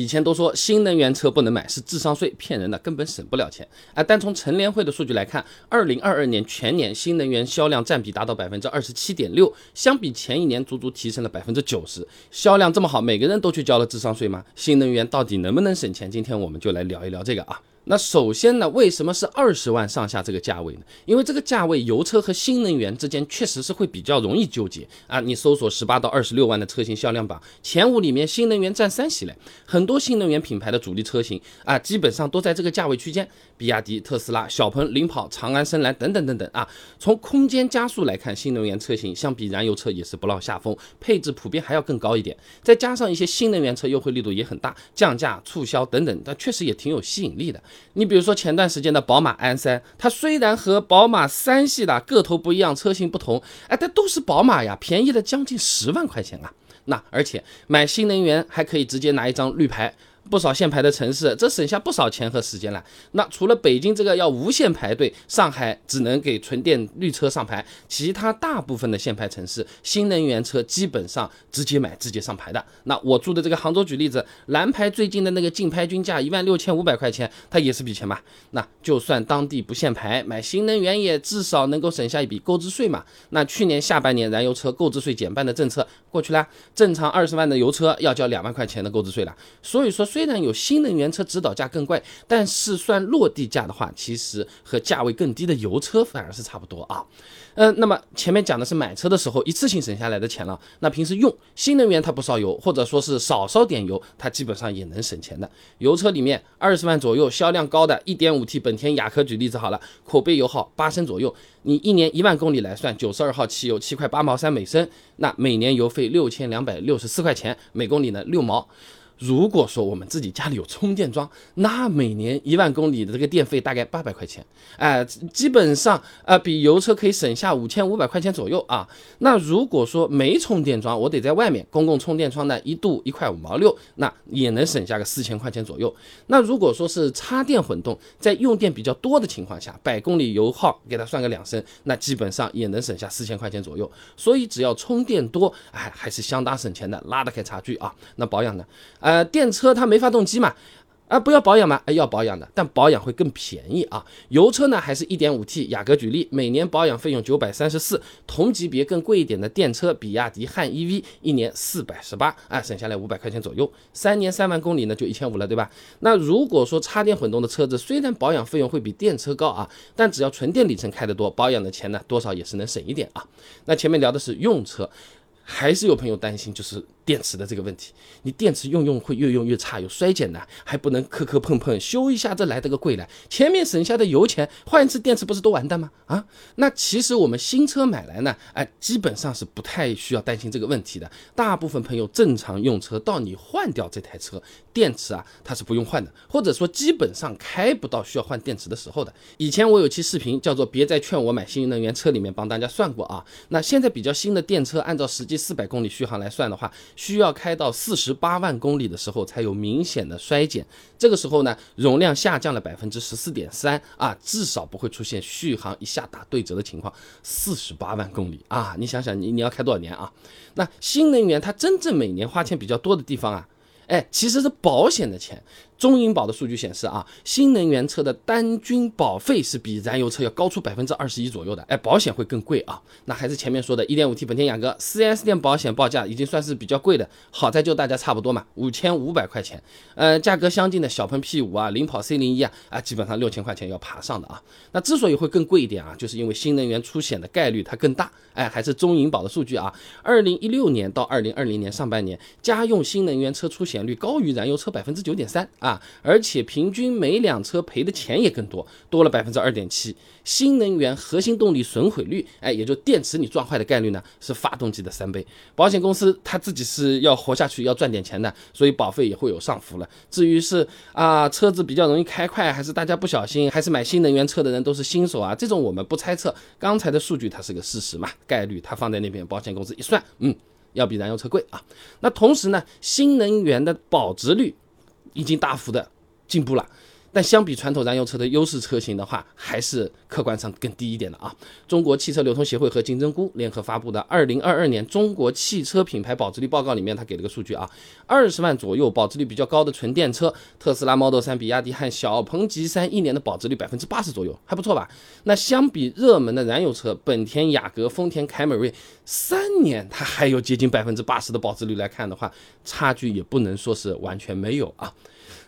以前都说新能源车不能买是智商税，骗人的，根本省不了钱啊！但从乘联会的数据来看，二零二二年全年新能源销量占比达到百分之二十七点六，相比前一年足足提升了百分之九十。销量这么好，每个人都去交了智商税吗？新能源到底能不能省钱？今天我们就来聊一聊这个啊。那首先呢，为什么是二十万上下这个价位呢？因为这个价位油车和新能源之间确实是会比较容易纠结啊。你搜索十八到二十六万的车型销量榜前五里面，新能源占三席嘞。很多新能源品牌的主力车型啊，基本上都在这个价位区间，比亚迪、特斯拉、小鹏、领跑、长安、深蓝等等等等啊。从空间加速来看，新能源车型相比燃油车也是不落下风，配置普遍还要更高一点。再加上一些新能源车优惠力度也很大，降价促销等等，它确实也挺有吸引力的。你比如说前段时间的宝马 i 三它虽然和宝马三系的个头不一样，车型不同，哎，但都是宝马呀，便宜了将近十万块钱啊。那而且买新能源还可以直接拿一张绿牌。不少限牌的城市，这省下不少钱和时间了。那除了北京这个要无限排队，上海只能给纯电绿车上牌，其他大部分的限牌城市，新能源车基本上直接买直接上牌的。那我住的这个杭州举例子，蓝牌最近的那个竞拍均价一万六千五百块钱，它也是笔钱嘛。那就算当地不限牌，买新能源也至少能够省下一笔购置税嘛。那去年下半年燃油车购置税减半的政策过去了，正常二十万的油车要交两万块钱的购置税了。所以说。虽虽然有新能源车指导价更贵，但是算落地价的话，其实和价位更低的油车反而是差不多啊。嗯，那么前面讲的是买车的时候一次性省下来的钱了，那平时用新能源它不烧油，或者说是少烧点油，它基本上也能省钱的。油车里面二十万左右销量高的 1.5T 本田雅阁举例子好了，口碑油耗八升左右，你一年一万公里来算，九十二号汽油七块八毛三每升，那每年油费六千两百六十四块钱，每公里呢六毛。如果说我们自己家里有充电桩，那每年一万公里的这个电费大概八百块钱，哎，基本上啊比油车可以省下五千五百块钱左右啊。那如果说没充电桩，我得在外面公共充电桩呢，一度一块五毛六，那也能省下个四千块钱左右。那如果说是插电混动，在用电比较多的情况下，百公里油耗给它算个两升，那基本上也能省下四千块钱左右。所以只要充电多，哎，还是相当省钱的，拉得开差距啊。那保养呢？啊。呃，电车它没发动机嘛，啊，不要保养吗？哎，要保养的，但保养会更便宜啊。油车呢，还是一点五 T，雅阁举例，每年保养费用九百三十四，同级别更贵一点的电车，比亚迪汉 EV 一年四百十八，啊，省下来五百块钱左右，三年三万公里呢，就一千五了，对吧？那如果说插电混动的车子，虽然保养费用会比电车高啊，但只要纯电里程开得多，保养的钱呢，多少也是能省一点啊。那前面聊的是用车，还是有朋友担心，就是。电池的这个问题，你电池用用会越用越差，有衰减的，还不能磕磕碰碰修一下，这来得个贵来。前面省下的油钱，换一次电池不是都完蛋吗？啊，那其实我们新车买来呢，哎，基本上是不太需要担心这个问题的。大部分朋友正常用车，到你换掉这台车，电池啊，它是不用换的，或者说基本上开不到需要换电池的时候的。以前我有期视频叫做《别再劝我买新能源车》，里面帮大家算过啊。那现在比较新的电车，按照实际四百公里续航来算的话。需要开到四十八万公里的时候才有明显的衰减，这个时候呢，容量下降了百分之十四点三啊，至少不会出现续航一下打对折的情况。四十八万公里啊，你想想你你要开多少年啊？那新能源它真正每年花钱比较多的地方啊，哎，其实是保险的钱。中银保的数据显示啊，新能源车的单均保费是比燃油车要高出百分之二十一左右的，哎，保险会更贵啊。那还是前面说的 1.5T 本田雅阁，4S 店保险报价已经算是比较贵的，好在就大家差不多嘛，五千五百块钱。呃，价格相近的小鹏 P5 啊，领跑 C01 啊，啊，基本上六千块钱要爬上的啊。那之所以会更贵一点啊，就是因为新能源出险的概率它更大。哎，还是中银保的数据啊，二零一六年到二零二零年上半年，家用新能源车出险率高于燃油车百分之九点三啊。啊，而且平均每辆车赔的钱也更多，多了百分之二点七。新能源核心动力损毁率，哎，也就电池你撞坏的概率呢，是发动机的三倍。保险公司它自己是要活下去，要赚点钱的，所以保费也会有上浮了。至于是啊，车子比较容易开快，还是大家不小心，还是买新能源车的人都是新手啊？这种我们不猜测。刚才的数据它是个事实嘛，概率它放在那边，保险公司一算，嗯，要比燃油车贵啊。那同时呢，新能源的保值率。已经大幅的进步了。但相比传统燃油车的优势车型的话，还是客观上更低一点的啊。中国汽车流通协会和金针菇联合发布的《二零二二年中国汽车品牌保值率报告》里面，他给了个数据啊，二十万左右保值率比较高的纯电车，特斯拉 Model 3、比亚迪汉小鹏 G3，一年的保值率百分之八十左右，还不错吧？那相比热门的燃油车，本田雅阁、丰田凯美瑞，三年它还有接近百分之八十的保值率来看的话，差距也不能说是完全没有啊。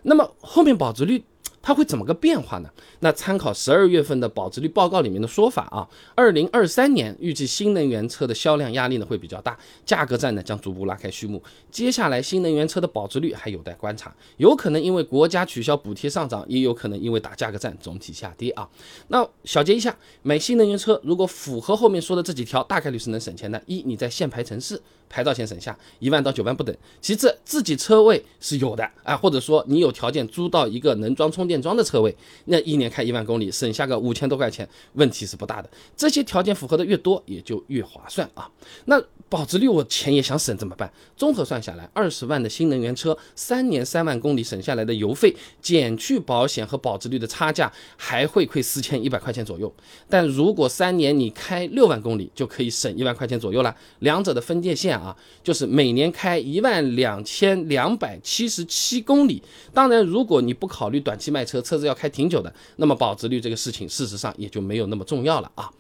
那么后面保值率。它会怎么个变化呢？那参考十二月份的保值率报告里面的说法啊，二零二三年预计新能源车的销量压力呢会比较大，价格战呢将逐步拉开序幕。接下来新能源车的保值率还有待观察，有可能因为国家取消补贴上涨，也有可能因为打价格战总体下跌啊。那小结一下，买新能源车如果符合后面说的这几条，大概率是能省钱的。一，你在限牌城市，牌照钱省下一万到九万不等；其次，自己车位是有的啊，或者说你有条件租到一个能装充电。桩的车位，那一年开一万公里，省下个五千多块钱，问题是不大的。这些条件符合的越多，也就越划算啊。那保值率我钱也想省怎么办？综合算下来，二十万的新能源车，三年三万公里省下来的油费，减去保险和保值率的差价，还会亏四千一百块钱左右。但如果三年你开六万公里，就可以省一万块钱左右了。两者的分界线啊啊，就是每年开一万两千两百七十七公里。当然，如果你不考虑短期卖车，车子要开挺久的，那么保值率这个事情，事实上也就没有那么重要了啊。